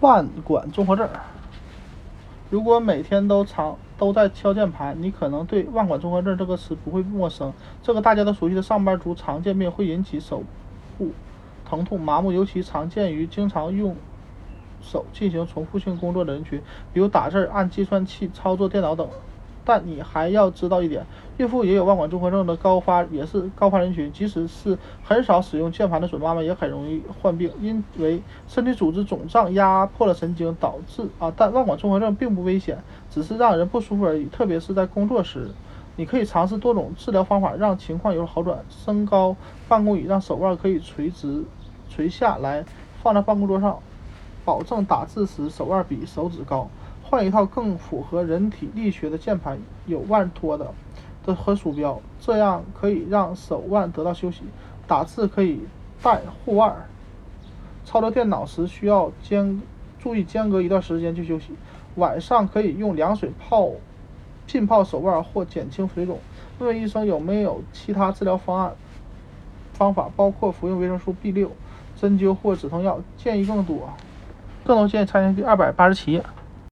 腕管综合症。如果每天都常都在敲键盘，你可能对腕管综合症这个词不会陌生。这个大家都熟悉的上班族常见病，会引起手部疼痛、麻木，尤其常见于经常用手进行重复性工作的人群，比如打字、按计算器、操作电脑等。但你还要知道一点，孕妇也有腕管综合症的高发，也是高发人群。即使是很少使用键盘的准妈妈，也很容易患病，因为身体组织肿胀压迫了神经，导致啊。但腕管综合症并不危险，只是让人不舒服而已，特别是在工作时。你可以尝试多种治疗方法，让情况有好转。升高办公椅，让手腕可以垂直垂下来，放在办公桌上，保证打字时手腕比手指高。换一套更符合人体力学的键盘，有腕托的和鼠标，这样可以让手腕得到休息。打字可以带护腕。操作电脑时需要间注意间隔一段时间去休息。晚上可以用凉水泡浸泡手腕或减轻水肿。问问医生有没有其他治疗方案方法，包括服用维生素 B 六、针灸或止痛药。建议更多，更多建议参见第二百八十七页。